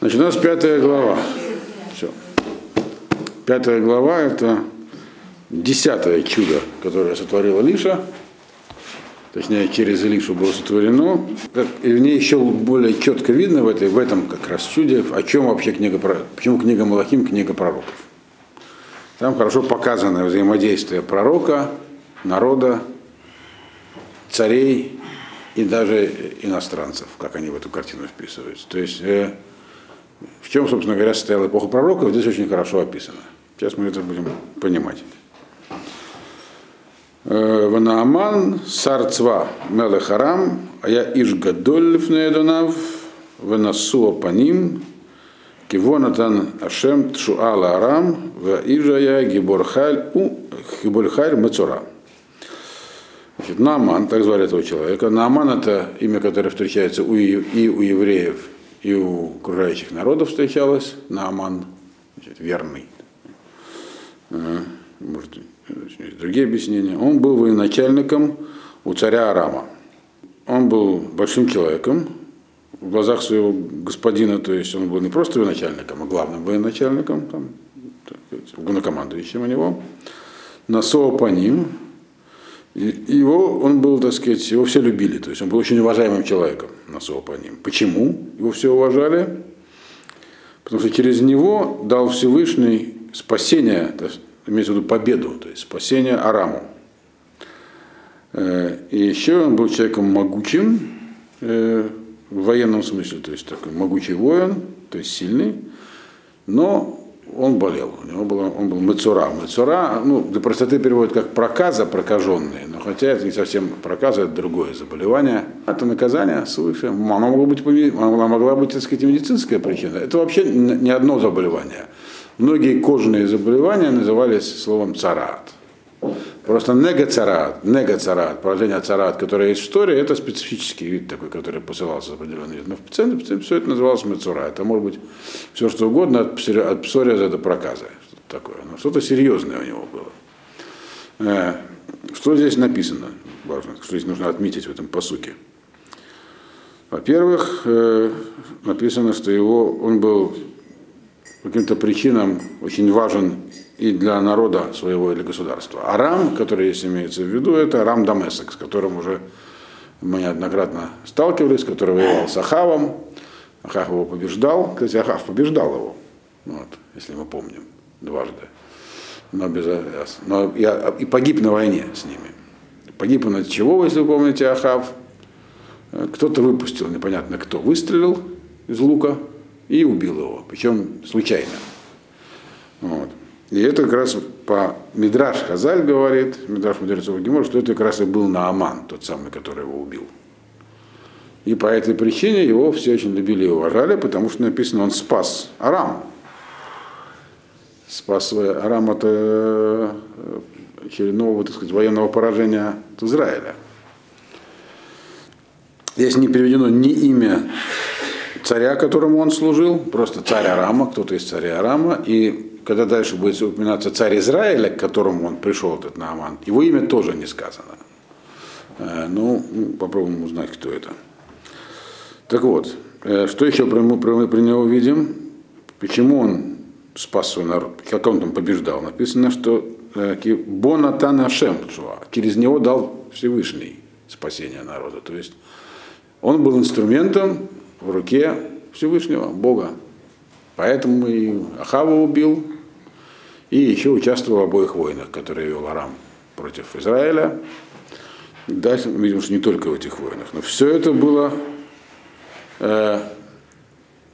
Значит, у нас пятая глава. Все. Пятая глава это десятое чудо, которое сотворила Лиша. Точнее, через Илишу было сотворено. И в ней еще более четко видно в, этой, в этом как раз чуде, о чем вообще книга, почему книга Малахим книга пророков. Там хорошо показано взаимодействие пророка, народа, царей и даже иностранцев, как они в эту картину вписываются. То есть э, в чем, собственно говоря, состояла эпоха пророков, здесь очень хорошо описано. Сейчас мы это будем понимать. Э, Ванааман сарцва мелехарам, а я иш гадоль лифнеедонав, венасуа паним, кивонатан ашем тшуала арам, ва ижая гиборхаль у гиборхаль мецура. Значит, так звали этого человека. Нааман это имя, которое встречается и у евреев, и у окружающих народов встречалось. Нааман, значит, верный. Может, другие объяснения. Он был военачальником у царя Арама. Он был большим человеком в глазах своего господина, то есть он был не просто военачальником, а главным военачальником, там, главнокомандующим у него. Насоа по ним, его, он был, так сказать, его все любили, то есть он был очень уважаемым человеком на ним. Почему его все уважали? Потому что через него дал Всевышний спасение, есть, имеется в виду победу, то есть спасение Араму. Э, и еще он был человеком могучим э, в военном смысле, то есть такой могучий воин, то есть сильный, но он болел, у него было, он был мецура. Мецура, ну, для простоты переводят как проказа, прокаженный, но хотя это не совсем проказа, это другое заболевание. Это наказание свыше. Оно могло быть, оно могла быть, так сказать, медицинская причина. Это вообще не одно заболевание. Многие кожные заболевания назывались словом царат. Просто негацарат, негацарат, поражение царат, которое есть в истории, это специфический вид такой, который посылался определенный вид. Но в центре все это называлось мецура. Это может быть все что угодно, от, от псориаза до проказа. Что-то такое. Но что-то серьезное у него было. Э, что здесь написано? Важно, что здесь нужно отметить в этом посуке. Во-первых, э, написано, что его, он был по каким-то причинам очень важен и для народа своего или государства. Арам, который здесь имеется в виду, это Арам Дамесек, с которым уже мы неоднократно сталкивались, который воевал с Ахавом. Ахав его побеждал. Кстати, Ахав побеждал его, вот, если мы помним, дважды. Но, без, но и, и погиб на войне с ними. Погиб он от чего, если вы помните, Ахав? Кто-то выпустил, непонятно кто, выстрелил из лука и убил его, причем случайно. Вот. И это как раз по Мидраш Хазаль говорит, Мидраш Мудрецов Гемор, что это как раз и был Нааман, тот самый, который его убил. И по этой причине его все очень любили и уважали, потому что написано, он спас Арам. Спас Арам от э, очередного, так сказать, военного поражения от Израиля. Здесь не переведено ни имя царя, которому он служил, просто царь Арама, кто-то из царя Арама, и когда дальше будет упоминаться царь Израиля, к которому он пришел, этот Нааман, его имя тоже не сказано. Э, ну, попробуем узнать, кто это. Так вот, э, что еще про, мы про него видим? Почему он спас свой народ? Как он там побеждал? Написано, что э, Бонатан Ашем, через него дал Всевышний спасение народа. То есть он был инструментом в руке Всевышнего, Бога. Поэтому и Ахава убил, и еще участвовал в обоих войнах, которые вел Арам против Израиля. Дальше мы видим, что не только в этих войнах, но все это было э,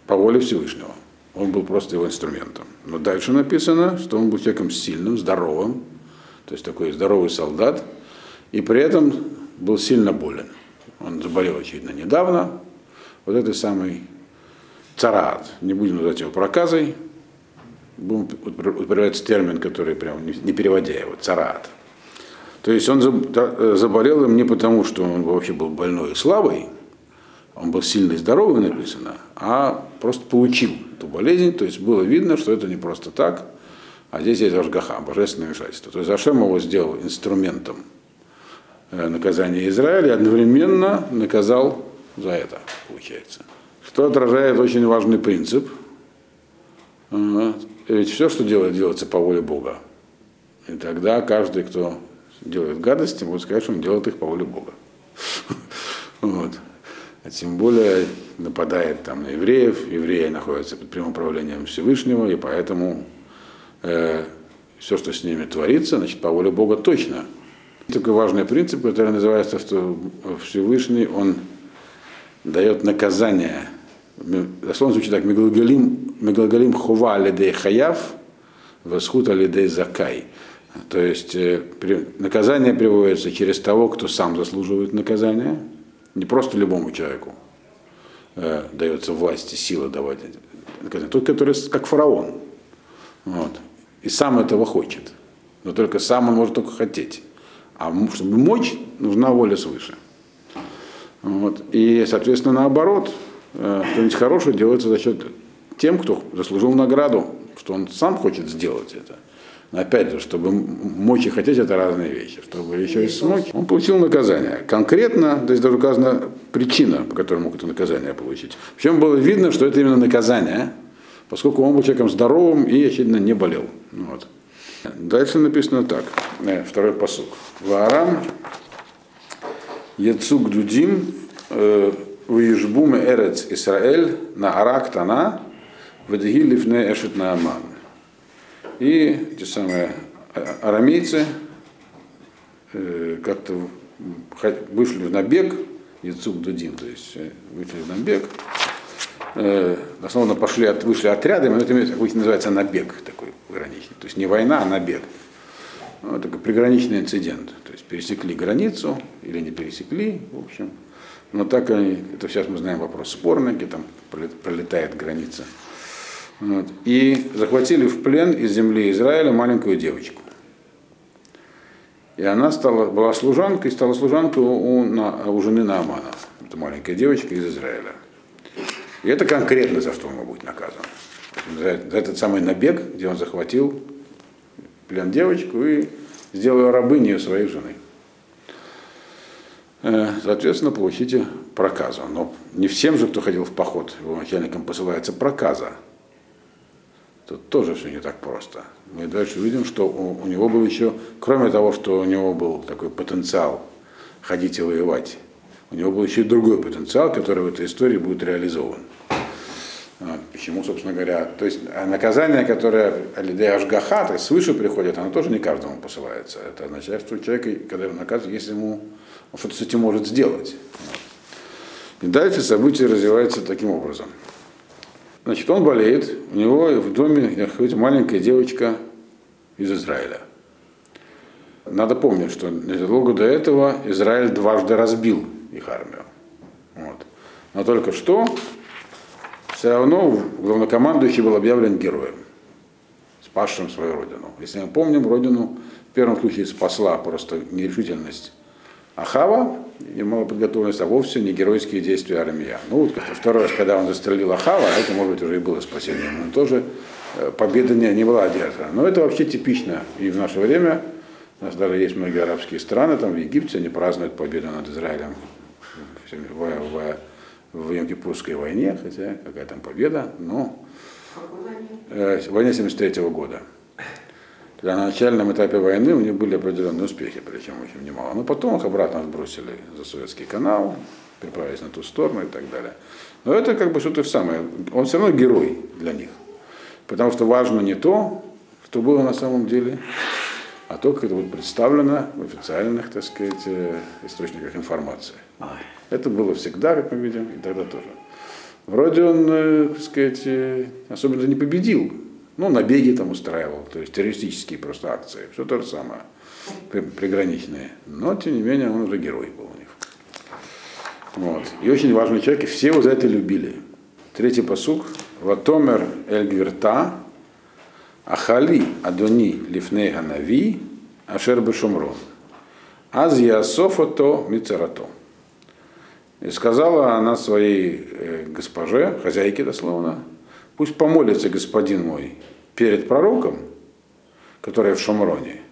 по воле Всевышнего. Он был просто его инструментом. Но дальше написано, что он был человеком сильным, здоровым, то есть такой здоровый солдат, и при этом был сильно болен. Он заболел, очевидно, недавно. Вот этой самый царат, не будем называть его проказой, будем употребляется термин, который прям не переводя его, царат. То есть он заболел им не потому, что он вообще был больной и слабый, он был сильный и здоровый, написано, а просто получил эту болезнь, то есть было видно, что это не просто так, а здесь есть Ашгаха, божественное вмешательство. То есть Ашем его сделал инструментом э, наказания Израиля одновременно наказал за это, получается что отражает очень важный принцип. Ведь все, что делает, делается по воле Бога. И тогда каждый, кто делает гадости, будет сказать, что он делает их по воле Бога. Вот. А тем более нападает там на евреев, евреи находятся под прямым управлением Всевышнего, и поэтому э, все, что с ними творится, значит, по воле Бога точно. Такой важный принцип, который называется, что Всевышний, он дает наказание. Дословно звучит так, Мегалгалим, Мегалгалим хова лидей хаяв, восхута лидей закай. То есть э, наказание приводится через того, кто сам заслуживает наказания, не просто любому человеку э, дается власть и сила давать наказание, тот, который как фараон. Вот. И сам этого хочет. Но только сам он может только хотеть. А чтобы мочь, нужна воля свыше. Вот. И, соответственно, наоборот, э, что-нибудь хорошее делается за счет тем, кто заслужил награду, что он сам хочет сделать это. Но опять же, чтобы мочь и хотеть, это разные вещи. Чтобы еще и смочь, он получил наказание. Конкретно, то есть даже указана причина, по которой мог это наказание получить. Причем было видно, что это именно наказание, поскольку он был человеком здоровым и, очевидно, не болел. Вот. Дальше написано так, э, второй посук. Ваарам Яцук Дудим э, Виежбуме Эрец Исраэль на Арак Тана Вадгилифне Эшет Нааман. И те самые а, арамейцы э, как-то вышли в набег, Яцук Дудим, то есть вышли в набег, основно пошли, от, вышли отрядами, но это называется набег такой пограничный. То есть не война, а набег. Ну, такой приграничный инцидент. То есть пересекли границу или не пересекли, в общем. Но так они, это сейчас мы знаем вопрос спорный, где там пролетает граница. Вот. И захватили в плен из земли Израиля маленькую девочку. И она стала, была служанкой, стала служанкой у, у, у жены Наамана. Это маленькая девочка из Израиля. И это конкретно за что он будет наказан. За, за этот самый набег, где он захватил плен девочку и сделал ее рабыней своей жены. Э, соответственно, получите проказу. Но не всем же, кто ходил в поход, его начальникам посылается проказа. Тут тоже все не так просто. Мы дальше увидим, что у, у него был еще, кроме того, что у него был такой потенциал ходить и воевать, у него был еще и другой потенциал, который в этой истории будет реализован. Почему, собственно говоря, то есть а наказание, которое Алидей Ашгаха, то есть свыше приходит, оно тоже не каждому посылается. Это означает, что человек, когда его наказывают, если ему он что-то с этим может сделать. И дальше события развиваются таким образом. Значит, он болеет, у него в доме находится маленькая девочка из Израиля. Надо помнить, что незадолго до этого Израиль дважды разбил их армию. Вот. Но только что все равно главнокомандующий был объявлен героем, спасшим свою родину. Если мы помним, родину в первом случае спасла просто нерешительность Ахава и малоподготовленность, а вовсе не геройские действия армия. Ну, вот второй раз, когда он застрелил Ахава, это, может быть, уже и было спасением, но тоже э, победа не, не была одержана. Но это вообще типично и в наше время. У нас даже есть многие арабские страны, там в Египте они празднуют победу над Израилем в, в, в Йом-Кипурской войне, хотя какая там победа, но э, войне 73 -го года. Когда на начальном этапе войны у них были определенные успехи, причем очень немало. Но потом их обратно сбросили за Советский канал, переправились на ту сторону и так далее. Но это как бы что-то самое. Он все равно герой для них. Потому что важно не то, что было на самом деле, а то, как это будет представлено в официальных, так сказать, э, источниках информации. Это было всегда, как мы видим, и тогда тоже. Вроде он, э, так сказать, э, особенно не победил, ну, набеги там устраивал, то есть террористические просто акции, все то же самое, приграничные. Но, тем не менее, он уже герой был у них. Вот. И очень важный человек, и все его за это любили. Третий посук. Ватомер эль гвирта, ахали адони лифней ганави, ашер бешумрон. Аз ясофото мицерато. И сказала она своей э, госпоже, хозяйке дословно, пусть помолится господин мой перед пророком, который в Шамроне,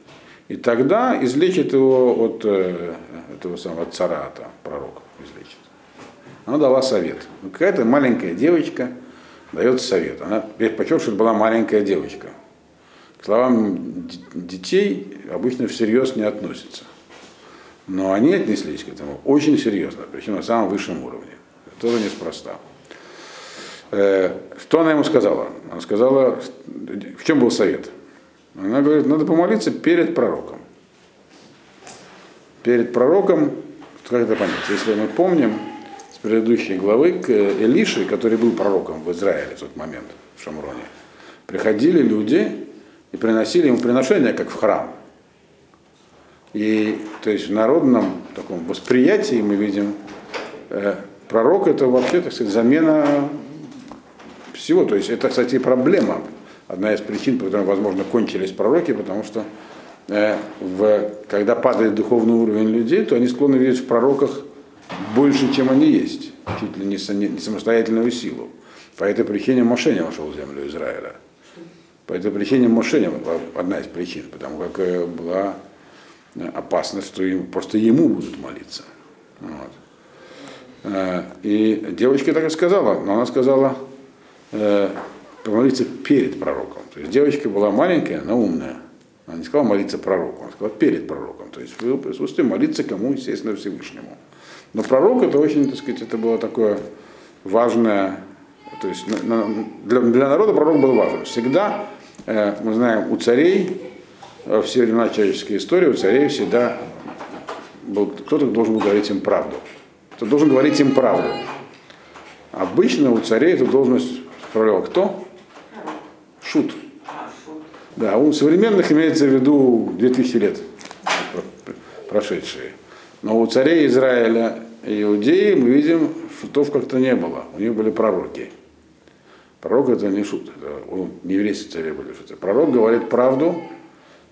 и тогда излечит его от э, этого самого царата, пророка излечит. она дала совет. Какая-то маленькая девочка дает совет. Она предпочел, чтобы была маленькая девочка. К словам детей обычно всерьез не относятся. Но они отнеслись к этому очень серьезно, причем на самом высшем уровне. Это тоже неспроста. Э, что она ему сказала? Она сказала, в чем был совет? Она говорит, надо помолиться перед пророком. Перед пророком, как это понять? Если мы помним с предыдущей главы к Элише, который был пророком в Израиле в тот момент, в Шамроне, приходили люди и приносили ему приношения, как в храм. И то есть в народном таком восприятии мы видим, э, пророк это вообще, так сказать, замена всего. То есть это, кстати, проблема. Одна из причин, по которой, возможно, кончились пророки, потому что э, в, когда падает духовный уровень людей, то они склонны видеть в пророках больше, чем они есть, чуть ли не, не самостоятельную силу. По этой причине Моше не вошел в землю Израиля. По этой причине Моше одна из причин, потому как э, была опасность, что им, просто ему будут молиться. Вот. Э, и девочка так и сказала, но она сказала э, помолиться перед пророком. То есть девочка была маленькая, но умная. Она не сказала молиться пророку, она сказала перед пророком. То есть в его присутствии молиться кому, естественно, Всевышнему. Но пророк это очень, так сказать, это было такое важное, то есть для, для народа пророк был важен. Всегда, э, мы знаем, у царей во все времена человеческой истории у царей всегда был кто-то должен был говорить им правду. Кто должен говорить им правду. Обычно у царей эту должность справлял кто? Шут. Да, у современных имеется в виду 2000 лет прошедшие. Но у царей Израиля и Иудеи мы видим, шутов как-то не было. У них были пророки. Пророк это не шут, это еврейских царей были шуты. Пророк говорит правду,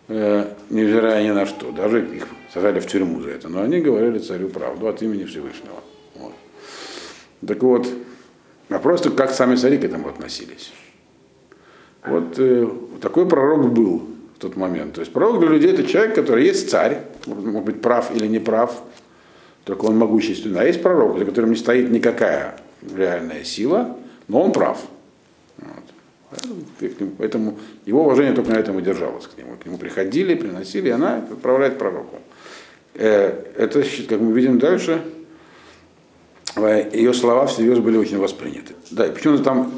Э, невзирая ни на что. Даже их сажали в тюрьму за это. Но они говорили царю правду от имени Всевышнего. Вот. Так вот, вопрос только, как сами цари к этому относились. Вот э, такой пророк был в тот момент. То есть пророк для людей это человек, который есть царь, может быть прав или не прав, только он могущественный. А есть пророк, за которым не стоит никакая реальная сила, но он прав. Поэтому его уважение только на этом и держалось к нему. К нему приходили, приносили, и она отправляет пророку. Э, это, как мы видим дальше, э, ее слова всерьез были очень восприняты. Да, и почему-то там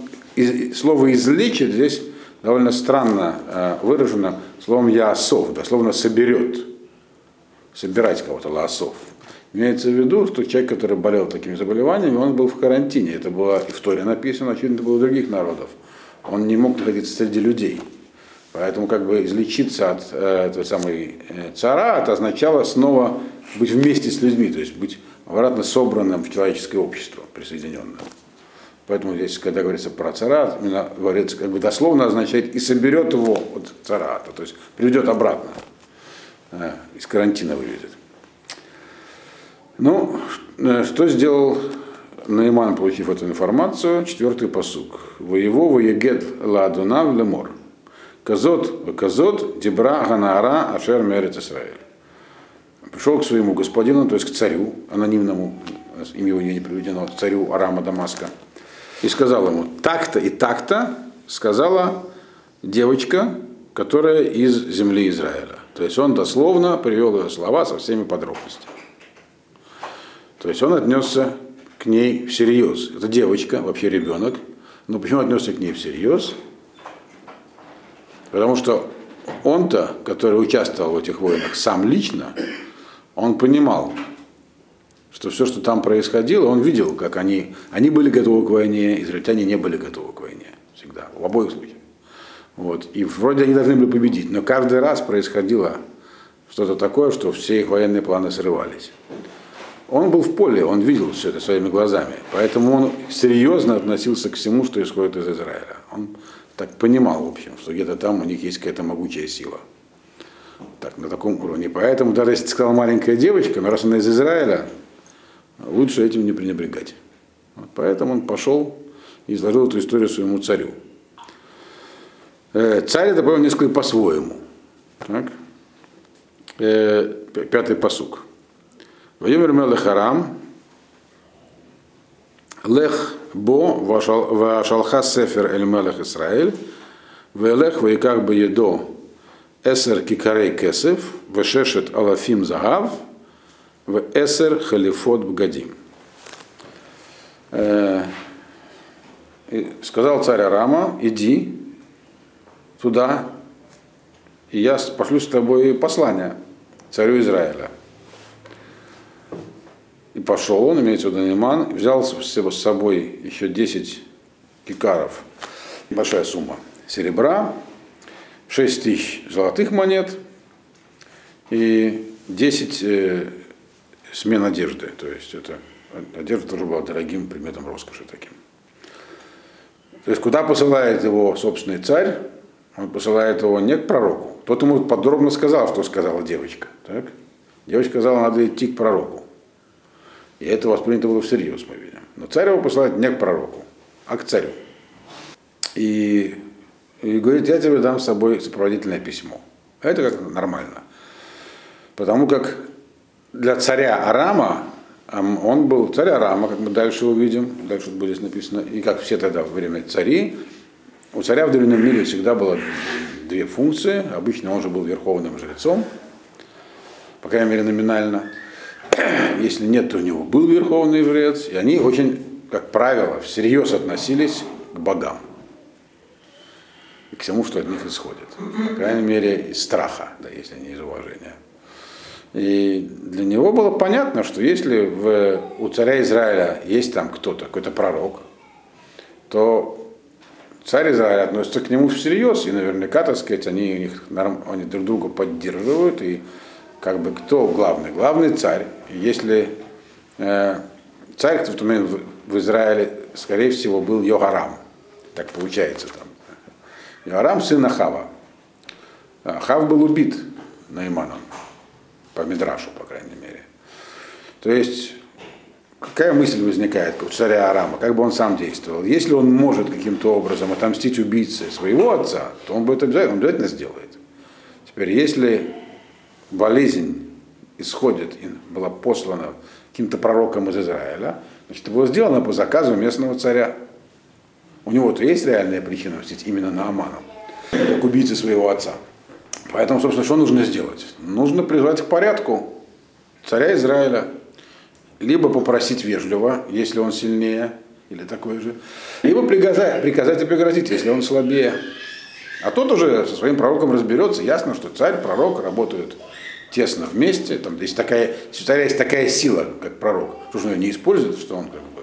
слово «излечит» здесь довольно странно э, выражено словом «яосов», дословно «соберет», собирать кого-то, «лаосов». Имеется в виду, что человек, который болел такими заболеваниями, он был в карантине. Это было и в Торе написано, очевидно, это было у других народов он не мог находиться среди людей. Поэтому как бы излечиться от э, этой самой э, цара, это означало снова быть вместе с людьми, то есть быть обратно собранным в человеческое общество, присоединенным. Поэтому здесь, когда говорится про царат, именно говорится, как бы дословно означает и соберет его от царата, то есть приведет обратно, э, из карантина выведет. Ну, э, что сделал Наиман, получив эту информацию, четвертый посук. Воево воегет ладуна в лемор. Казот, казот, дебра ганаара ашер мерет Исраэль. Пришел к своему господину, то есть к царю, анонимному, имя его не приведено, царю Арама Дамаска, и сказал ему, так-то и так-то сказала девочка, которая из земли Израиля. То есть он дословно привел ее слова со всеми подробностями. То есть он отнесся к ней всерьез. Это девочка, вообще ребенок. Но почему отнесся к ней всерьез? Потому что он-то, который участвовал в этих войнах сам лично, он понимал, что все, что там происходило, он видел, как они, они были готовы к войне, израильтяне не были готовы к войне. Всегда, в обоих случаях. Вот. И вроде они должны были победить, но каждый раз происходило что-то такое, что все их военные планы срывались он был в поле, он видел все это своими глазами, поэтому он серьезно относился к всему, что исходит из Израиля. Он так понимал, в общем, что где-то там у них есть какая-то могучая сила. Так, на таком уровне. Поэтому, даже если ты сказал маленькая девочка, но раз она из Израиля, лучше этим не пренебрегать. Вот поэтому он пошел и изложил эту историю своему царю. Э, царь это понял несколько по-своему. Так? Э, пятый посук. Вайомер Мелехарам, Лех бо вашалха сефер эль мелех Исраэль, велех ваиках бы едо эсер кикарей кесев, вешешет алафим загав, в эсер халифот бгадим. Сказал царь Арама, иди туда, и я пошлю с тобой послание царю Израиля. И пошел он, имеется в виду Наиман, взял с собой еще 10 кикаров, большая сумма серебра, 6 тысяч золотых монет и 10 э, смен одежды. То есть это одежда тоже была дорогим предметом роскоши таким. То есть куда посылает его собственный царь? Он посылает его не к пророку. Тот ему подробно сказал, что сказала девочка. Так? Девочка сказала, надо идти к пророку. И это воспринято было всерьез, мы видим. Но царь его посылает не к пророку, а к царю. И, и говорит, я тебе дам с собой сопроводительное письмо. Это как нормально. Потому как для царя Арама, он был царь Арама, как мы дальше увидим, дальше будет написано, и как все тогда во время цари, у царя в древнем мире всегда было две функции. Обычно он же был верховным жрецом, по крайней мере номинально. Если нет, то у него был верховный жрец. И они очень, как правило, всерьез относились к богам. И к всему, что от них исходит. По крайней мере, из страха, да, если не из уважения. И для него было понятно, что если в, у царя Израиля есть там кто-то, какой-то пророк, то царь Израиля относится к нему всерьез, и наверняка, так сказать, они, у них, они друг друга поддерживают, и как бы кто главный? Главный царь. Если э, царь, в тот момент в, Израиле, скорее всего, был Йогарам. Так получается там. Йогарам сын Ахава. А, Хав был убит Найманом. По Мидрашу, по крайней мере. То есть какая мысль возникает у царя Арама, как бы он сам действовал? Если он может каким-то образом отомстить убийце своего отца, то он бы это обязательно, он обязательно сделает. Теперь, если болезнь исходит была послана каким-то пророком из Израиля, значит, было сделано по заказу местного царя. У него-то есть реальная причина мстить именно на Аману, как убийцы своего отца. Поэтому, собственно, что нужно сделать? Нужно призвать к порядку царя Израиля, либо попросить вежливо, если он сильнее, или такой же, либо приказать, приказать и пригрозить, если он слабее. А тот уже со своим пророком разберется. Ясно, что царь, пророк работают тесно вместе. Там есть такая, у царя есть такая сила, как пророк. Что он ее не использует, что он как бы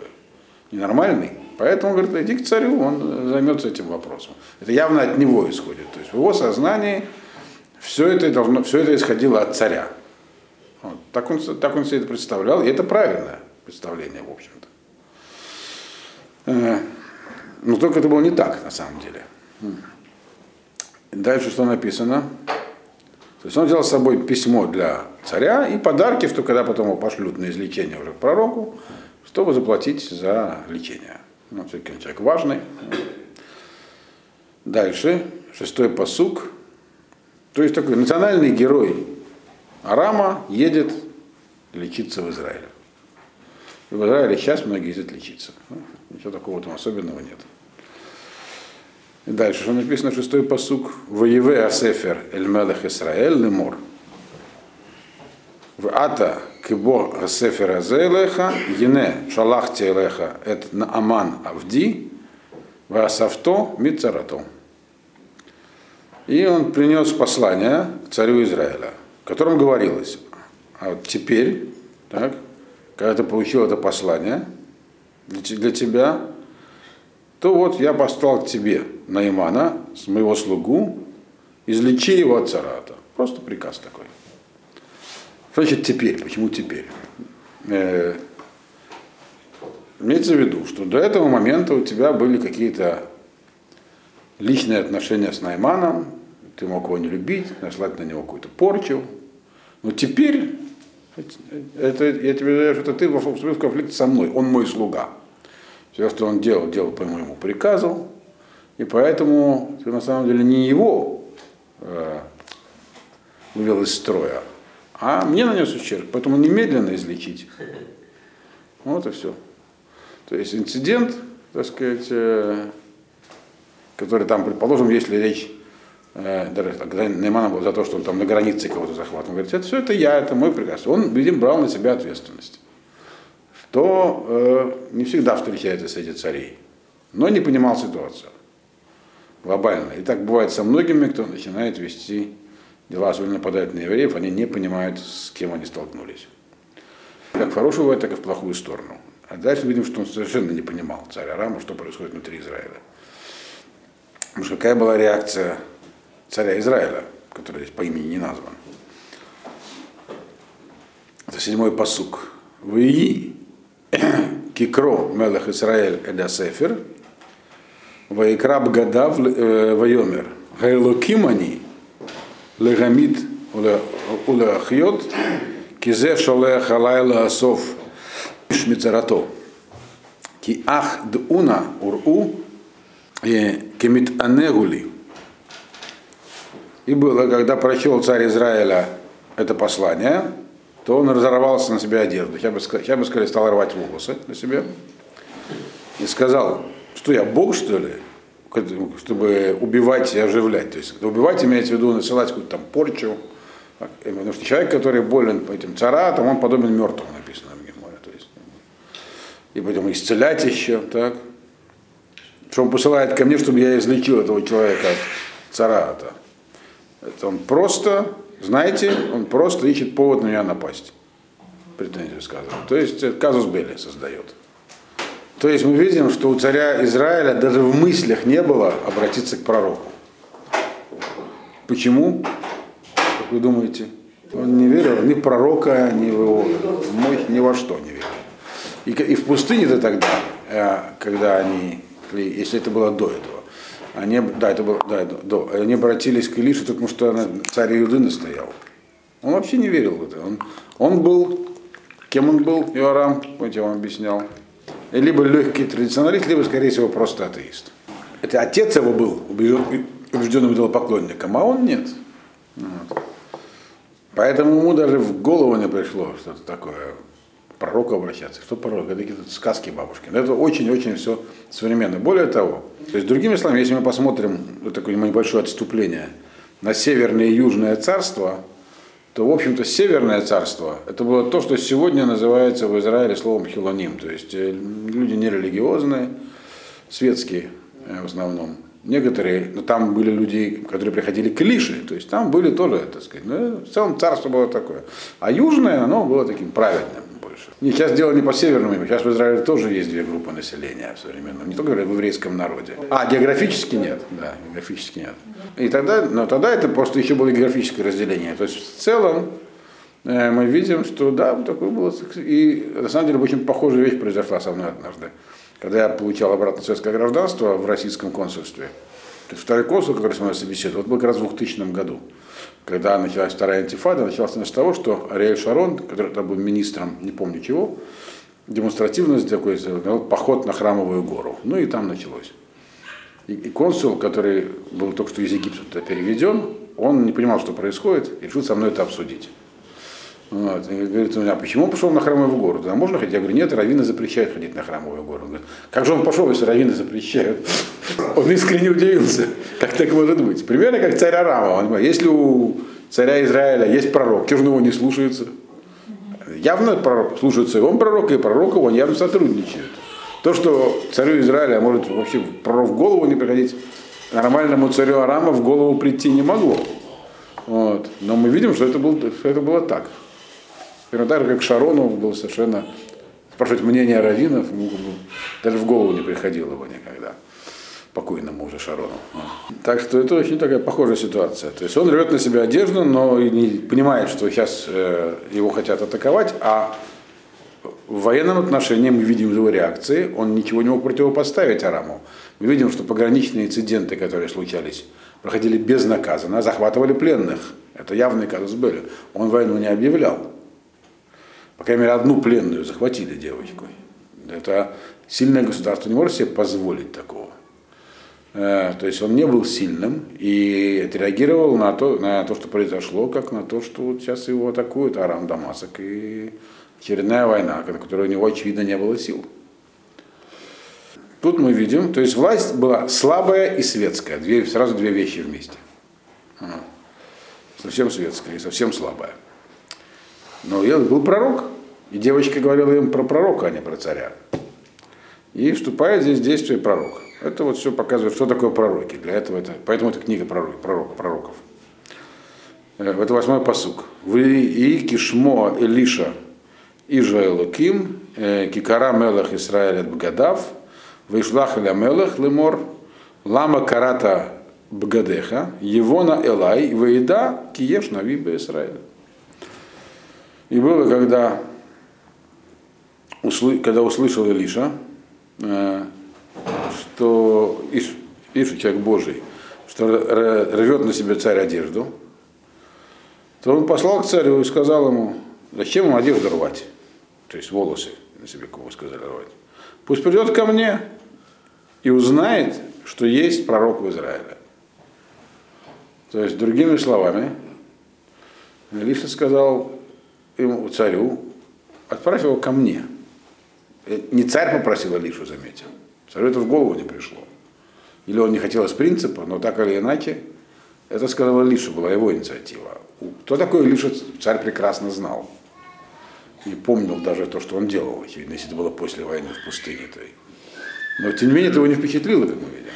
ненормальный. Поэтому, говорит, иди к царю, он займется этим вопросом. Это явно от него исходит. То есть в его сознании все это, должно, все это исходило от царя. Вот. Так, он, так он себе это представлял, и это правильное представление, в общем-то. Э, но только это было не так, на самом деле. Дальше что написано? То есть он взял с собой письмо для царя и подарки, что когда потом его пошлют на излечение уже к пророку, чтобы заплатить за лечение. Ну, все-таки он человек важный. Дальше, шестой посук. То есть такой национальный герой Арама едет лечиться в Израиль. И в Израиле сейчас многие ездят лечиться. Ничего такого там особенного нет. Дальше, что написано, шестой посук. Воеве асефер эль мелех Исраэль лемор. В ата кибо асефер азелеха, ене шалахти элеха эт нааман авди, в асавто мицарато. И он принес послание царю Израиля, в котором говорилось, а вот теперь, так, когда ты получил это послание для тебя, то вот я послал к тебе Наимана, с моего слугу, излечи его от царата. Просто приказ такой. Значит теперь? Почему теперь? Э, имеется в виду, что до этого момента у тебя были какие-то личные отношения с Найманом, ты мог его не любить, наслать на него какую-то порчу. Но теперь, это, я тебе говорю, что ты вошел в конфликт со мной, он мой слуга. Все, что он делал, делал по моему приказу, и поэтому на самом деле не его э, вывел из строя, а мне нанес ущерб, поэтому немедленно излечить. Вот и все. То То есть инцидент, так сказать, э, который там, предположим, если речь, э, даже когда Неймана был за то, что он там на границе кого-то захватывал, он говорит, это все это я, это мой приказ. Он, видимо, брал на себя ответственность. То э, не всегда встречается среди царей, но не понимал ситуацию глобально. И так бывает со многими, кто начинает вести дела, особенно нападают на евреев, они не понимают, с кем они столкнулись. Как в хорошую бывает, так и в плохую сторону. А дальше видим, что он совершенно не понимал, царь Арама, что происходит внутри Израиля. Потому что какая была реакция царя Израиля, который здесь по имени не назван. Это седьмой посук. Вы кикро мелах Израиль эда сефер, ваикраб гадав вайомер, гайлокимани легамид улеахьот, кизе шолех алайла асов шмицарато. Ки ах дуна уру кемит анегули. И было, когда прочел царь Израиля это послание, то он разорвался на себе одежду. Я бы, я бы сказал, стал рвать волосы на себе. И сказал, что я Бог, что ли? Чтобы убивать и оживлять. То есть убивать имеется в виду насылать какую-то там порчу. Потому что человек, который болен этим царатом, он подобен мертвому, написано в Геморе. То есть, и потом исцелять еще, так что он посылает ко мне, чтобы я излечил этого человека от царата. Это он просто, знаете, он просто ищет повод на меня напасть. Претензию сказал. То есть казус Бели создает. То есть мы видим, что у царя Израиля даже в мыслях не было обратиться к пророку. Почему? Как вы думаете? Он не верил ни в пророка, ни в его мощь, ни во что не верил. И, и в пустыне-то тогда, э, когда они если это было до этого. Они, да, это было да, до. Они обратились к Илише, потому что царь Иуды настоял. Он вообще не верил в это. Он, он был, кем он был, Иорам, помните, я вам объяснял. Либо легкий традиционалист, либо, скорее всего, просто атеист. Это отец его был убежденным идолопоклонником, а он нет. Вот. Поэтому ему даже в голову не пришло что-то такое пророку обращаться. Что пророк? Это какие-то сказки бабушки. Это очень-очень все современно. Более того, то есть другими словами, если мы посмотрим, вот такое небольшое отступление, на северное и южное царство, то, в общем-то, северное царство, это было то, что сегодня называется в Израиле словом хилоним, то есть э, люди нерелигиозные, светские э, в основном. Некоторые, но там были люди, которые приходили к Лише, то есть там были тоже, так сказать, ну, в целом царство было такое. А южное, оно было таким праведным больше. Не, сейчас дело не по северному, сейчас в Израиле тоже есть две группы населения в современном, не только в еврейском народе. А, географически нет, да, географически нет. И тогда, но тогда это просто еще было географическое разделение. То есть в целом э, мы видим, что да, такое было. И на самом деле очень похожая вещь произошла со мной однажды. Когда я получал обратно советское гражданство в российском консульстве. То есть второй консул, который с мной собеседовал, был как раз в 2000 году когда началась вторая антифада, началась она с того, что Ариэль Шарон, который был министром, не помню чего, демонстративно сделал поход на Храмовую гору. Ну и там началось. И, и консул, который был только что из Египта переведен, он не понимал, что происходит, и решил со мной это обсудить. Вот. И говорит, у меня, почему он пошел на храмовую гору? Туда можно ходить? Я говорю, нет, раввины запрещают ходить на храмовую гору. Он говорит, как же он пошел, если раввины запрещают? Он искренне удивился. Как так может быть? Примерно как царь Арама. Если у царя Израиля есть пророк, чего же его не слушается? Явно пророк слушается и он пророк, и пророк его явно сотрудничает. То, что царю Израиля может вообще пророк в голову не приходить, нормальному царю Арама в голову прийти не могло. Вот. Но мы видим, что это, был, что это было так. Примерно так же, как Шарону был совершенно спрашивать мнение раввинов, ему даже в голову не приходило его никогда покойному уже Шарону. Так что это очень такая похожая ситуация. То есть он рвет на себя одежду, но не понимает, что сейчас э, его хотят атаковать, а в военном отношении мы видим его реакции, он ничего не мог противопоставить Араму. Мы видим, что пограничные инциденты, которые случались, проходили безнаказанно, захватывали пленных. Это явный казус были. Он войну не объявлял. По крайней мере, одну пленную захватили девочку. Это сильное государство не может себе позволить такого. Э, то есть он не был сильным и отреагировал на то, на то, что произошло, как на то, что вот сейчас его атакуют Арам Дамасок и очередная война, на которой у него, очевидно, не было сил. тут мы видим, то есть власть была слабая и светская, две, сразу две вещи вместе. Совсем светская и совсем слабая. Но был пророк, и девочка говорила им про пророка, а не про царя. И вступает здесь действие пророка. Это вот все показывает, что такое пророки. Для этого это, поэтому это книга пророк, пророк, пророков. Э, это восьмой посук. Вы и кишмо Элиша Ижаэлуким, э, кикара мелах Исраэль Бгадав, вышлах иля мелах лемор, лама карата Бгадеха, его на Элай, выеда киеш на вибе Израиля. И было, когда, когда услышал Илиша, э, что Иш, Ишу, человек Божий, что рвет на себе царь одежду, то он послал к царю и сказал ему, зачем ему одежду рвать? То есть волосы на себе, кого сказали рвать. Пусть придет ко мне и узнает, что есть пророк в Израиле. То есть, другими словами, Илиша сказал ему, царю, отправь его ко мне. Э, не царь попросил Илишу, заметил. Царю это в голову не пришло. Или он не хотел из принципа, но так или иначе, это сказал Илиша, была его инициатива. Кто такой Илиша, царь прекрасно знал. И помнил даже то, что он делал, если это было после войны в пустыне. -то. Но тем не менее это его не впечатлило, как мы видим.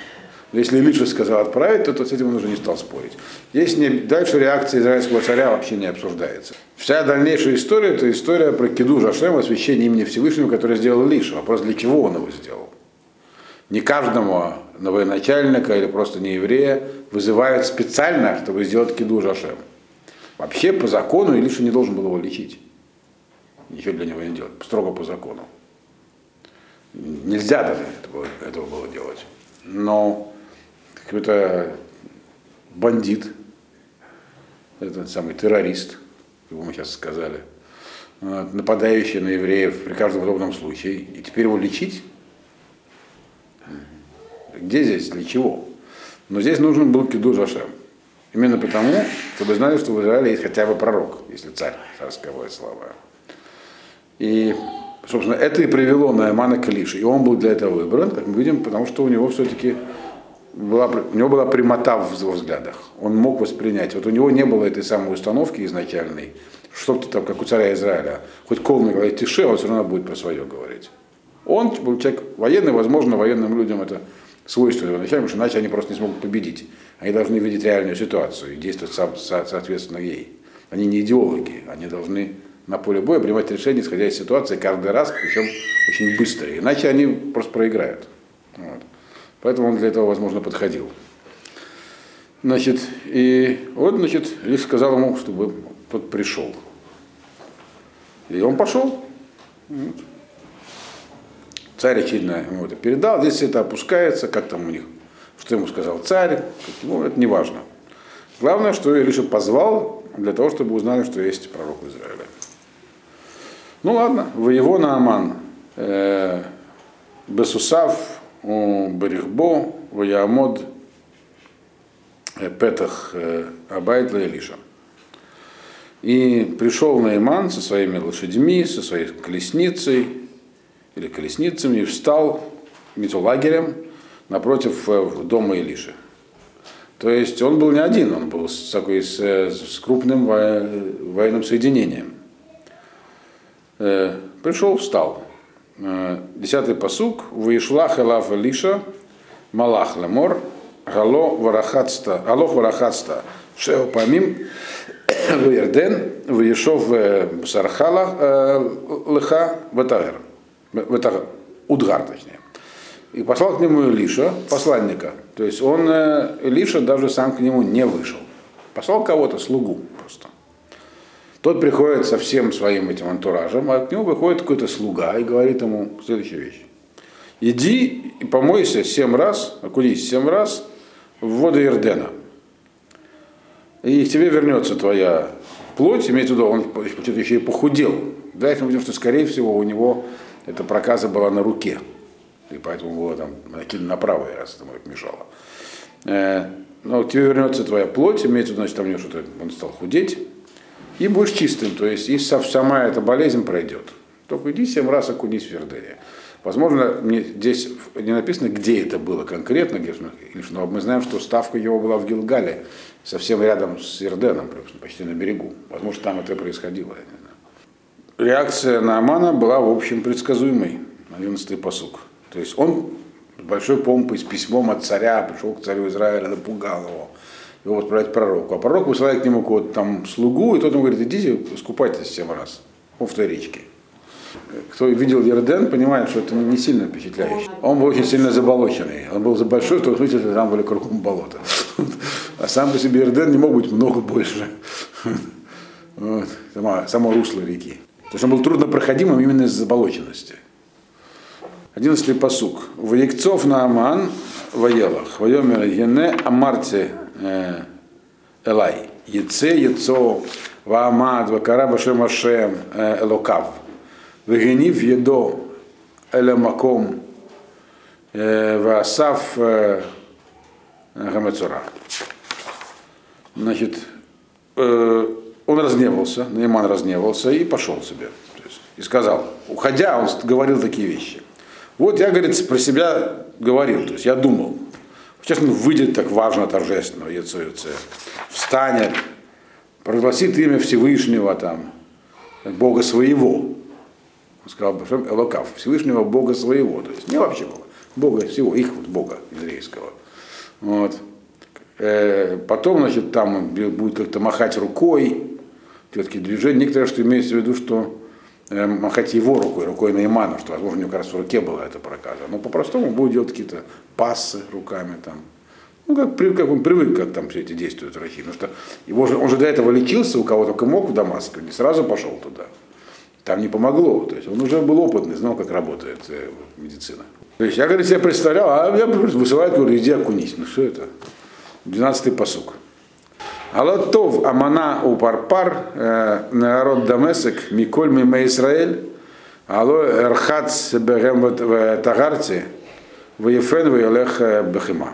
Если Илиша сказал отправить, то, то с этим он уже не стал спорить. Здесь не, дальше реакция израильского царя вообще не обсуждается. Вся дальнейшая история – это история про Киду Жашем, освящение имени Всевышнего, которое сделал Илиша. Вопрос, для чего он его сделал. Не каждому военачальника или просто не еврея вызывают специально, чтобы сделать Киду Жашем. Вообще по закону Илиша не должен был его лечить. Ничего для него не делать, строго по закону. Нельзя даже этого, этого было делать. Но какой-то бандит, этот самый террорист, как мы сейчас сказали, нападающий на евреев при каждом удобном случае, и теперь его лечить? Где здесь, для чего? Но здесь нужен был Киду Жашем. Именно потому, чтобы знали, что в Израиле есть хотя бы пророк, если царь, царская власть слава. И, собственно, это и привело Наймана к Илише. И он был для этого выбран, как мы видим, потому что у него все-таки была, у него была прямота в его взглядах. Он мог воспринять. Вот у него не было этой самой установки изначальной, что-то там, как у царя Израиля. Хоть колный говорит тише, он все равно будет про свое говорить. Он был человек военный, возможно, военным людям это свойственно изначально, потому что иначе они просто не смогут победить. Они должны видеть реальную ситуацию и действовать соответственно ей. Они не идеологи, они должны на поле боя принимать решения, исходя из ситуации каждый раз, причем очень быстро. Иначе они просто проиграют. Вот. Поэтому он для этого, возможно, подходил. Значит, и вот, значит, Лис сказал ему, чтобы тот пришел. И он пошел. Царь очевидно ему это передал. Здесь это опускается, как там у них, что ему сказал царь, ну, это не важно. Главное, что Илиша позвал для того, чтобы узнали, что есть пророк в Израиле. Ну ладно, воево на Аман. Э, Бесусав, Барихбо, Ваямод, э, Петах э, Абайт Илиша. И пришел Нааман со своими лошадьми, со своей колесницей, или колесницами, и встал лагерем напротив дома Элиши. То есть он был не один, он был с, такой, с, с крупным военным соединением. Э, пришел, встал. Э, десятый пасук. וישלח אליו אלישע מלאך לאמר, הלוך ורחצת, הלוך ורחצת, Шео Памим, Вирден, Вешов Сархала Леха Ватагер. Удгар, точнее. И послал к нему Илиша, посланника. То есть он, Илиша даже сам к нему не вышел. Послал кого-то, слугу. Тот приходит со всем своим этим антуражем, а к нему выходит какой-то слуга и говорит ему следующую вещь. Иди и помойся семь раз, окунись семь раз в воды Ирдена. И к тебе вернется твоя плоть, имеется в виду, он еще и похудел. Да, это потому что, скорее всего, у него эта проказа была на руке. И поэтому было там накинуто на правый раз, это мешало. Э, но к тебе вернется твоя плоть, имеется в виду, значит, там у него что-то, он стал худеть, и будешь чистым, то есть и сама эта болезнь пройдет. Только иди семь раз окунись в Вердене. Возможно, мне здесь не написано, где это было конкретно, но мы знаем, что ставка его была в Гилгале, совсем рядом с Ирденом, почти на берегу. Возможно, там это происходило. Я не знаю. Реакция на Амана была, в общем, предсказуемой. 11-й посук. То есть он с большой помпой, с письмом от царя пришел к царю Израиля, напугал его его отправлять пророку. А пророк высылает к нему какого-то там слугу, и тот ему говорит, идите, скупайтесь семь раз в той речке. Кто видел Ерден, понимает, что это не сильно впечатляюще. Он был очень сильно заболоченный. Он был за большой, в том смысле, что там были кругом болота. А сам по себе Ерден не мог быть много больше. Вот. Само, само русло реки. То есть он был труднопроходимым именно из-за заболоченности. Одиннадцатый посук. Воекцов на Аман воелах. Воемер Ене Амарте э, Элай. Яце Яцо Ваамад Вакара Башем Ашем э, Элокав. Вегенив Едо Элемаком э, Ваасав Гамецура. Значит, он разневался, Нейман разневался и пошел себе. И сказал, уходя, он говорил такие вещи. Вот я, говорит, про себя говорил, то есть я думал. Сейчас он выйдет так важно, торжественно, Яцуице, встанет, прогласит имя Всевышнего там, Бога своего. Он сказал, Элокав, Всевышнего Бога своего, то есть не вообще Бога, Бога всего, их вот Бога еврейского. Вот. Э, потом, значит, там он будет как-то махать рукой, такие движения. Некоторые, что имеется в виду, что махать его рукой, рукой Неймана, что, возможно, у него как раз в руке была эта проказа. Но по-простому будет делать какие-то пассы руками там. Ну, как, как он привык, как там все эти действуют врачи. Потому что его же, он же до этого лечился, у кого только мог в Дамаске, не сразу пошел туда. Там не помогло. То есть он уже был опытный, знал, как работает э, медицина. То есть я, говорит, себе представлял, а я высылаю, говорю, иди окунись. Ну что это? Двенадцатый посук. Алатов Амана Упарпар, э, народ Дамесек, Миколь Мима Исраэль, Ало Эрхац Бегем в Тагарте, Ваефен Ваелех Бехима.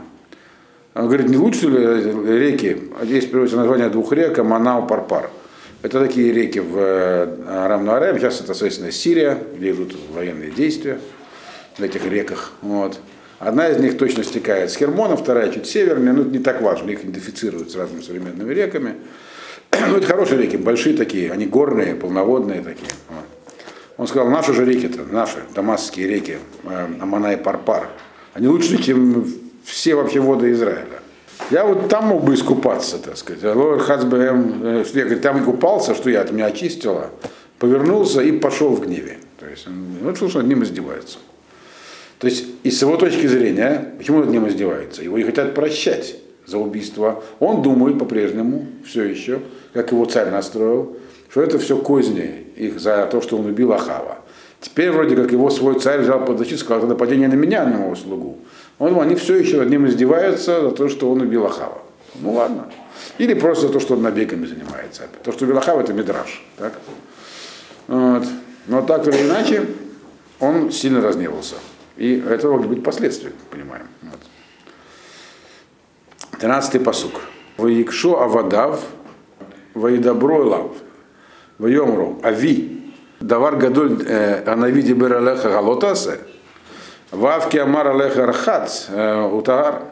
Он говорит, не лучше ли реки, здесь приводится название двух рек, Амана Упарпар. Это такие реки в э, Арамну Арам, сейчас это, соответственно, Сирия, где идут военные действия на этих реках. Вот. Одна из них точно стекает с Хермона, вторая чуть севернее, но это не так важно, их идентифицируют с разными современными реками. Ну, это хорошие реки, большие такие, они горные, полноводные такие. Он сказал, наши же реки-то, наши дамасские реки, э, Амана и Парпар, они лучше, чем все вообще воды Израиля. Я вот там мог бы искупаться, так сказать. Хацбэм, э, я говорит, там и купался, что я от меня очистила, повернулся и пошел в гневе. То есть решил, что над ним издевается. То есть, и с его точки зрения, почему над ним издеваются? Его не хотят прощать за убийство. Он думает по-прежнему, все еще, как его царь настроил, что это все козни их за то, что он убил Ахава. Теперь вроде как его свой царь взял под защиту, сказал, это нападение на меня, на моего слугу. Он, они все еще над ним издеваются за то, что он убил Ахава. Ну ладно. Или просто за то, что он набегами занимается. То, что убил Ахава, это мидраж. Так? Вот. Но так или иначе, он сильно разневался. И это могут быть последствия, понимаем. Вот. 13 посук. Ваикшу авадав, ваидабро лав, вайомру, ави, давар гадоль э, анави дибер алеха галотасе, вавки амар алеха архац, э, утагар.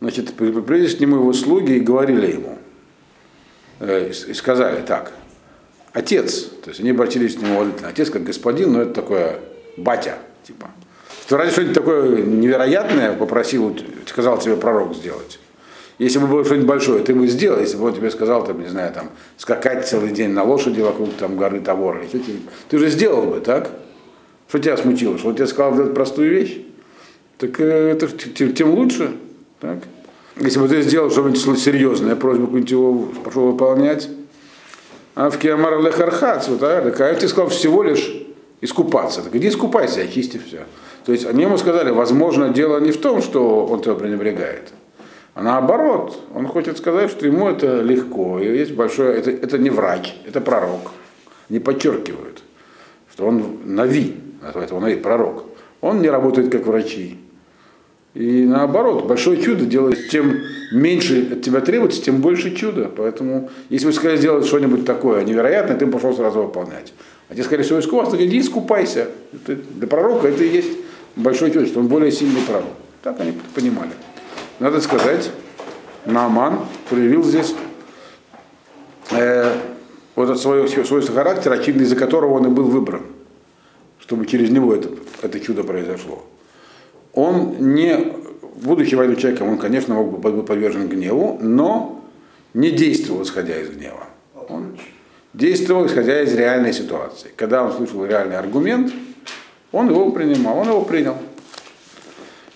Значит, пришли к нему его слуги и говорили ему, э, и сказали так, отец, то есть они обратились к нему, отец как господин, но это такое батя, типа, что ради что-нибудь такое невероятное попросил, сказал тебе пророк сделать. Если бы было что-нибудь большое, ты бы сделал, если бы он тебе сказал, там, не знаю, там, скакать целый день на лошади вокруг там, горы Тавор, ты, ты же сделал бы, так? Что тебя смутило? Что он тебе сказал сделать простую вещь? Так э, это тем лучше. Так? Если бы ты сделал что-нибудь серьезное, просьбу какую-нибудь его пошел выполнять. А в Киамар Лехархац, вот, а, так, а ты сказал всего лишь искупаться. Так иди искупайся, очисти все. То есть они ему сказали, возможно, дело не в том, что он тебя пренебрегает, а наоборот, он хочет сказать, что ему это легко, и есть большое, это, это не врач, это пророк. Не подчеркивают, что он нави, называется он нави, пророк. Он не работает как врачи. И наоборот, большое чудо делает, тем меньше от тебя требуется, тем больше чуда. Поэтому, если вы сказали сделать что-нибудь такое невероятное, ты пошел сразу выполнять. А те сказали, все искупался, иди искупайся. Это, для пророка это и есть большой чудо, что он более сильный пророк. Так они понимали. Надо сказать, Нааман проявил здесь э, вот это свое свойство характера, очевидно, из-за которого он и был выбран, чтобы через него это, это чудо произошло. Он не, будучи военным человеком, он, конечно, мог бы быть подвержен гневу, но не действовал, исходя из гнева. Он действовал, исходя из реальной ситуации. Когда он слышал реальный аргумент, он его принимал, он его принял.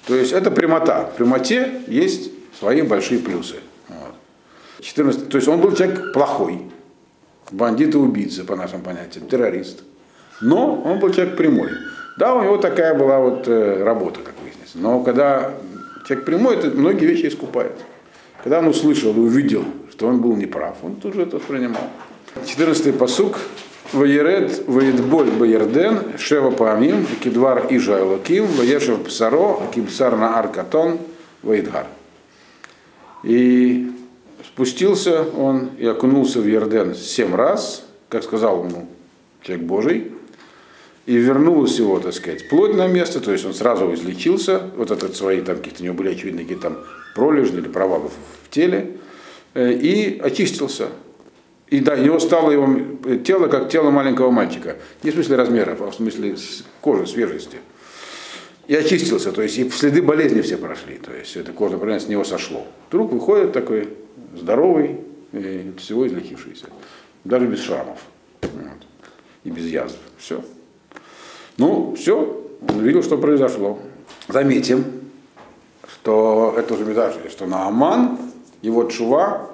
То есть это прямота. В прямоте есть свои большие плюсы. Вот. 14, то есть он был человек плохой, бандит и убийца, по нашим понятиям, террорист. Но он был человек прямой. Да, у него такая была вот э, работа, как выяснится. Но когда человек прямой, это многие вещи искупает. Когда он услышал и увидел, что он был неправ, он тут же это воспринимал. 14-й посук. Ваерет, Ваедболь, Баярден, Шева Паамим, Кидвар Ижа Элоким, Ваешев Псаро, Кибсар на Аркатон, Ваидгар. И спустился он и окунулся в Ярден семь раз, как сказал ему человек Божий, и вернулось его, так сказать, плоть на место, то есть он сразу излечился, вот этот свои там какие-то у него были очевидные какие-то там пролежни или провалы в теле, э, и очистился. И да, у него стало его тело как тело маленького мальчика. Не в смысле размеров, а в смысле кожи, свежести. И очистился, то есть и следы болезни все прошли. То есть это кожа правильно с него сошло. Вдруг выходит такой здоровый, и всего излечившийся. Даже без шрамов. Вот. И без язв. Все. Ну, все. Он видел, что произошло. Заметим, что это уже Медаш, что Нааман, его чува,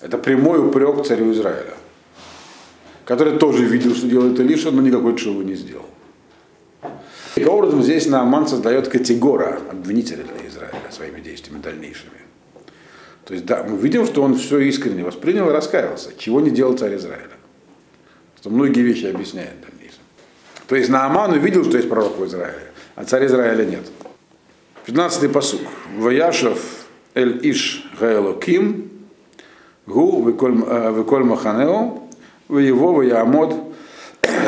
это прямой упрек царю Израиля, который тоже видел, что делает Илиша, но никакой чего не сделал. Таким образом, здесь Нааман создает категора обвинителя для Израиля своими действиями дальнейшими. То есть, да, мы видим, что он все искренне воспринял и раскаялся, чего не делал царь Израиля. Что многие вещи объясняет дальнейшем. То есть Нааман увидел, что есть пророк в Израиле, а царь Израиля нет. 15-й посук. Ваяшев эль иш гаэлоким гу веколь маханео воево ваямод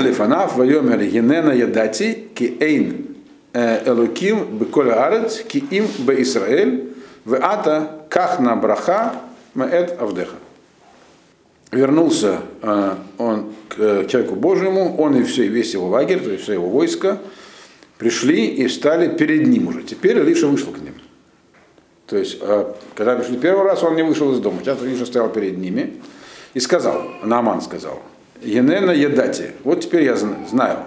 лифанав вайомер генена ядати ки эйн элоким беколь арец ки им бе Исраэль веата кахна браха маэт авдеха. Вернулся он к человеку Божьему, он и все, весь его лагерь, то есть все его войско, пришли и встали перед ним уже. Теперь Илиша вышел к ним. То есть, когда пришли первый раз, он не вышел из дома. Сейчас Илиша стоял перед ними и сказал, Нааман сказал, Енена едати, вот теперь я знаю,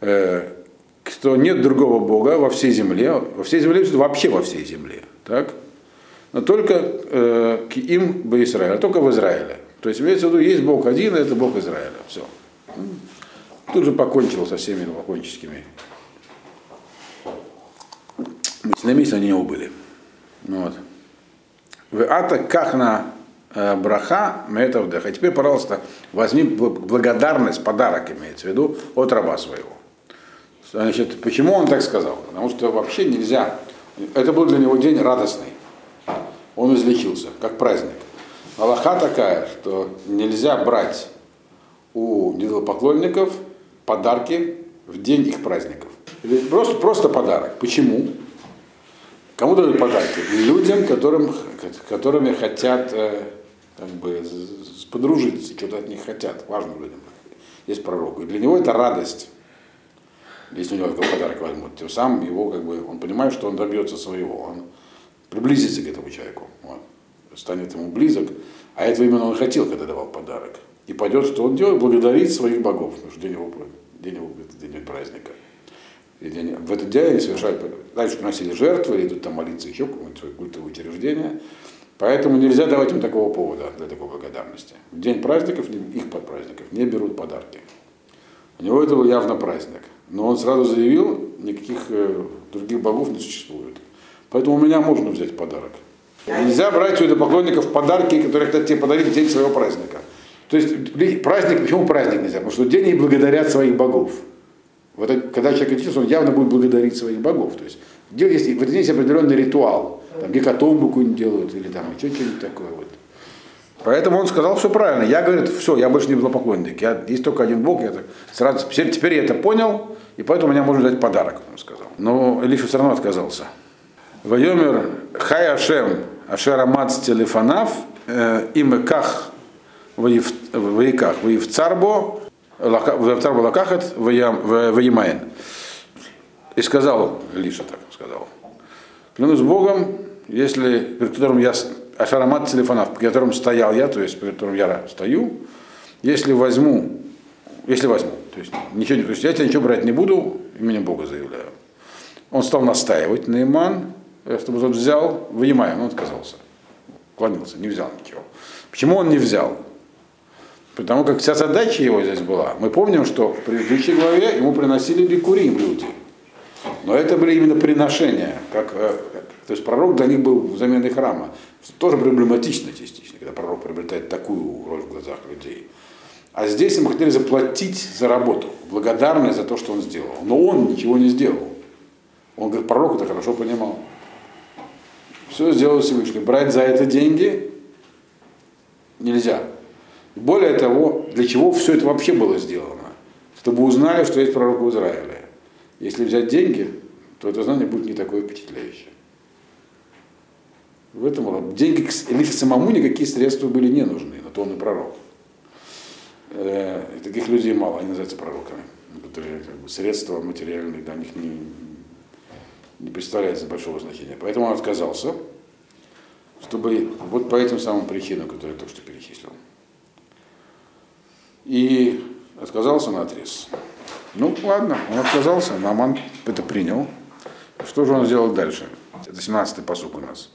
что нет другого Бога во всей земле, во всей земле, вообще во всей земле, так? но только э, к им бы Израиль, только в Израиле. То есть имеется в виду, есть Бог один, и это Бог Израиля. Все. Тут же покончил со всеми новоконческими мыслями, если они не были. Вот. В ата кахна э, браха метов дэх. А теперь, пожалуйста, возьми благодарность, подарок имеется в виду, от раба своего. Значит, почему он так сказал? Потому что вообще нельзя. Это был для него день радостный. Он излечился, как праздник. Аллаха такая, что нельзя брать у идолопоклонников подарки в день их праздников. Просто, просто подарок. Почему? Кому дают подарки? Людям, которым, которыми хотят э, как бы, подружиться, что-то от них хотят, важным людям. Есть пророк. И для него это радость. Если у него такой подарок возьмут. Тем самым его, как бы, он понимает, что он добьется своего. Он приблизится к этому человеку. Вот. Станет ему близок. А этого именно он хотел, когда давал подарок. И пойдет, что он делает, благодарить своих богов. Потому что день его, день его день праздника. И день, в этот день они совершают, дальше приносили жертвы, идут там молиться еще какое-нибудь культовое учреждение. Поэтому нельзя давать им такого повода для такой благодарности. В день праздников, их под праздников, не берут подарки. У него это был явно праздник. Но он сразу заявил, никаких э, других богов не существует. Поэтому у меня можно взять подарок. Нельзя брать у поклонников подарки, которые хотят тебе подарить в день своего праздника. То есть праздник, почему праздник нельзя? Потому что день они благодарят своих богов. Вот, когда человек очистится, он явно будет благодарить своих богов. То есть есть, в день есть определенный ритуал. Там гекатомбу какую-нибудь делают, или там еще что-нибудь такое. Вот. Поэтому он сказал все правильно. Я, говорит, все, я больше не поклонник. Я, есть только один Бог. Я так сразу, теперь, теперь я это понял, и поэтому меня можно дать подарок, он сказал. Но Илиша все равно отказался. Вайомер Хай Ашем Ашер Амад Телефанав Имеках Ваиках Ваивцарбо Ваивцарбо Лакахат Ваимаен. И сказал, Илиша так сказал, клянусь Богом, если перед которым я Ашарамат телефонов, перед которым стоял я, то есть перед которым я стою, если возьму, если возьму, то есть ничего не, то есть я тебя ничего брать не буду, именем Бога заявляю. Он стал настаивать на Иман, чтобы тот взял, вынимая, он отказался. Клонился, не взял ничего. Почему он не взял? Потому как вся задача его здесь была. Мы помним, что в предыдущей главе ему приносили бикурим люди. Но это были именно приношения, как, э, то есть пророк для них был заменой храма. Тоже проблематично частично, когда пророк приобретает такую роль в глазах людей. А здесь ему хотели заплатить за работу, благодарность за то, что он сделал. Но он ничего не сделал. Он говорит, пророк это хорошо понимал. Все сделал Всевышний. Брать за это деньги нельзя. Более того, для чего все это вообще было сделано? Чтобы узнали, что есть пророк в Израиле. Если взять деньги, то это знание будет не такое впечатляющее. В этом деньги Илише самому никакие средства были не нужны, на то он и пророк. Э, и таких людей мало, они называются пророками, которые как бы, средства материальные для них не, не представляется большого значения. Поэтому он отказался, чтобы вот по этим самым причинам, которые я только что перечислил. И отказался на отрез. Ну, ладно, он отказался, Наман это принял. Что же он сделал дальше? Это 17-й посук у нас.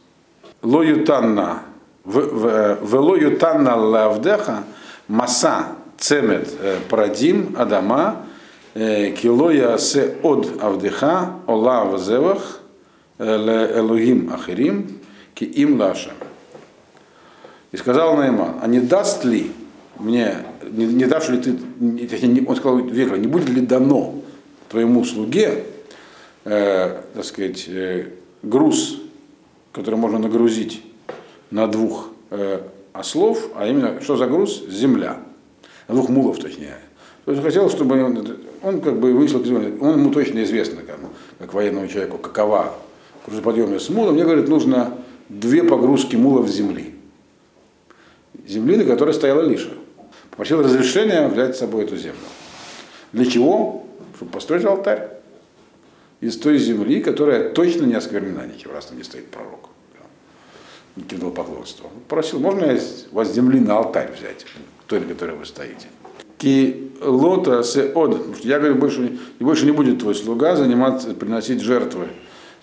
Лоютанна, велоютанна лавдеха, маса цемет э, прадим адама, э, килоя се од авдеха, ола вазевах, э, элогим ахирим, ки им лашем. И сказал Найман, а не даст ли мне, не, не дашь ли ты, он сказал вежливо, не будет ли дано твоему слуге, э, так сказать, э, груз, который можно нагрузить на двух э, ослов, а именно, что за груз? Земля. На двух мулов, точнее. То есть хотел, чтобы он, он как бы вышел, он ему точно известно, как, как военному человеку, какова грузоподъемность мула. Мне, говорит, нужно две погрузки мулов земли. Земли, на которой стояла Лиша. Попросил разрешения взять с собой эту землю. Для чего? Чтобы построить алтарь из той земли, которая точно не осквернена ничем, раз там не стоит пророк. Никаким поклонством. Просил, можно я у вас земли на алтарь взять, той, на которой вы стоите. Ки лота се од. Я говорю, больше, больше не будет твой слуга заниматься, приносить жертвы,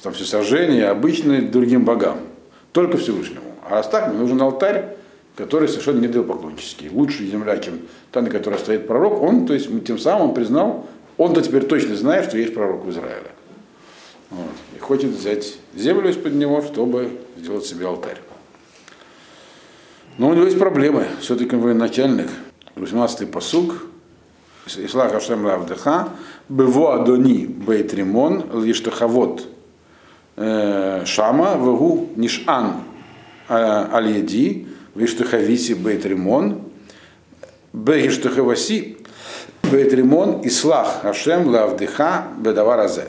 там все сожжения, обычные другим богам. Только Всевышнему. А мне нужен алтарь, который совершенно не поклонческий. Лучшая земля, чем та, на которой стоит пророк, он, то есть тем самым признал, он-то теперь точно знает, что есть пророк в Израиле. Вот. И хочет взять землю из-под него, чтобы сделать себе алтарь. Но у него есть проблемы. Все-таки он военачальник. 18-й посуг. Ислах Ашем Равдеха. Бево Адони Бейтримон. Лиштахавод э, Шама. Вегу Нишан э, Альеди. Виштахависи Бейтримон. Беиштахаваси Бейтримон. Ислах Ашем Лавдеха Бедаваразе.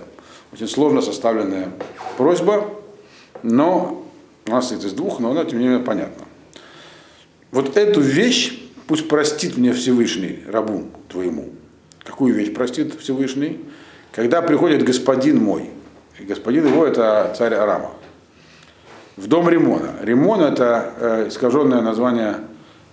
Очень сложно составленная просьба, но у нас это из двух, но она тем не менее понятна. Вот эту вещь пусть простит мне Всевышний, рабу твоему. Какую вещь простит Всевышний? Когда приходит господин мой, и господин его это царь Арама, в дом Римона. Римон это э, искаженное название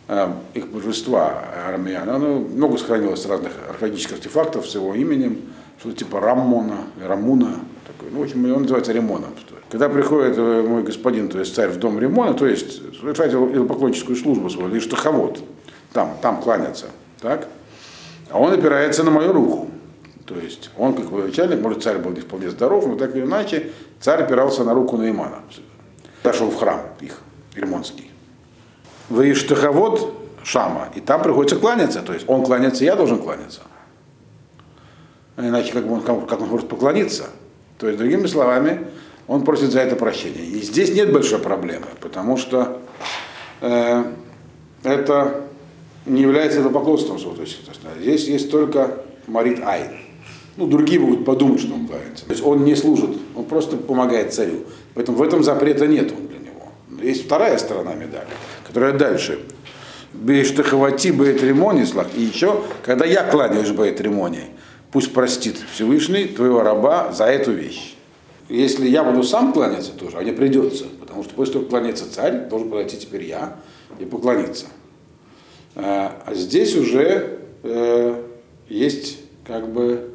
э, их божества армян. Оно много сохранилось разных археологических артефактов с его именем что-то типа Рамона, Рамуна, такой, ну, в общем, он называется Ремоном. Когда приходит э, мой господин, то есть царь в дом Ремона, то есть совершает поклонническую службу свою, лишь таховод, там, там кланяться, так? А он опирается на мою руку. То есть он, как начальник, может, царь был не вполне здоров, но так или иначе, царь опирался на руку Наимана. Дошел в храм их. Вы штаховод Шама, и там приходится кланяться. То есть он кланяется, я должен кланяться. А иначе как он, как он может поклониться? То есть, другими словами, он просит за это прощения. И здесь нет большой проблемы, потому что э, это не является идолопоклонством святого Здесь есть только Марит Айн. Ну, другие могут подумать, что он кланяется. То есть он не служит, он просто помогает царю. Поэтому в этом запрета нет для него. Есть вторая сторона медали, которая дальше. Бештахавати Бейтримонислах. И еще, когда я кланяюсь Бейтримоне, пусть простит Всевышний твоего раба за эту вещь. Если я буду сам кланяться тоже, а мне придется, потому что после того, как кланяется царь, должен подойти теперь я и поклониться. А, а здесь уже э, есть как бы,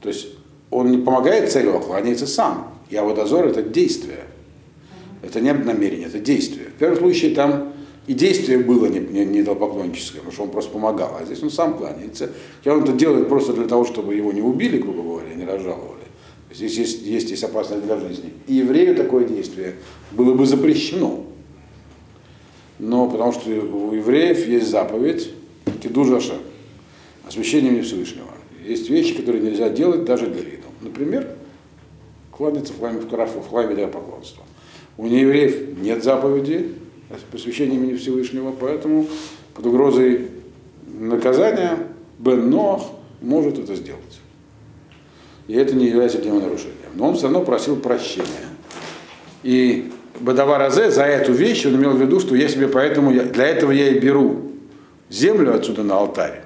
то есть он не помогает царю, а кланяется сам. Я вот дозор это действие. Это не намерение, это действие. В первом случае там и действие было не, не, не идолопоклонническое, потому что он просто помогал, а здесь он сам кланяется. Хотя он это делает просто для того, чтобы его не убили, грубо говоря, не разжаловали. Здесь есть, есть, есть опасность для жизни. И еврею такое действие было бы запрещено. Но потому что у евреев есть заповедь Кидужаша, освящение Всевышнего. Есть вещи, которые нельзя делать даже для вида. Например, кланяться в хламе в карафу, в хламе для поклонства. У неевреев нет заповеди посвящения имени Всевышнего, поэтому под угрозой наказания Бен Ноах может это сделать. И это не является для него нарушением. Но он все равно просил прощения. И Бадавар Азе за эту вещь он имел в виду, что я себе поэтому, для этого я и беру землю отсюда на алтарь,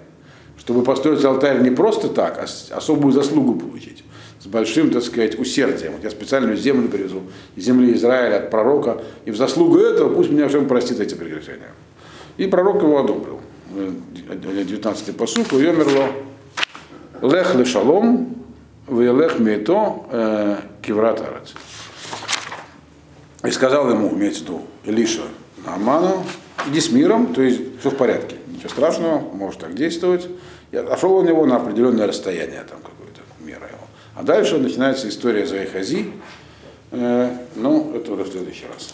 чтобы построить алтарь не просто так, а особую заслугу получить, с большим, так сказать, усердием. Вот я специальную землю привезу, земли Израиля от пророка, и в заслугу этого пусть меня всем простит эти прегрешения. И пророк его одобрил. 19-й посуд, уемерло, лех ле шалом, вейлех мейто э, киврат арец. И сказал ему, имеется в виду, Илиша Нааману, иди с миром, то есть все в порядке, ничего страшного, можешь так действовать. Я отошел у него на определенное расстояние, там. А дальше начинается история Заихази, э, ну, это уже в следующий раз.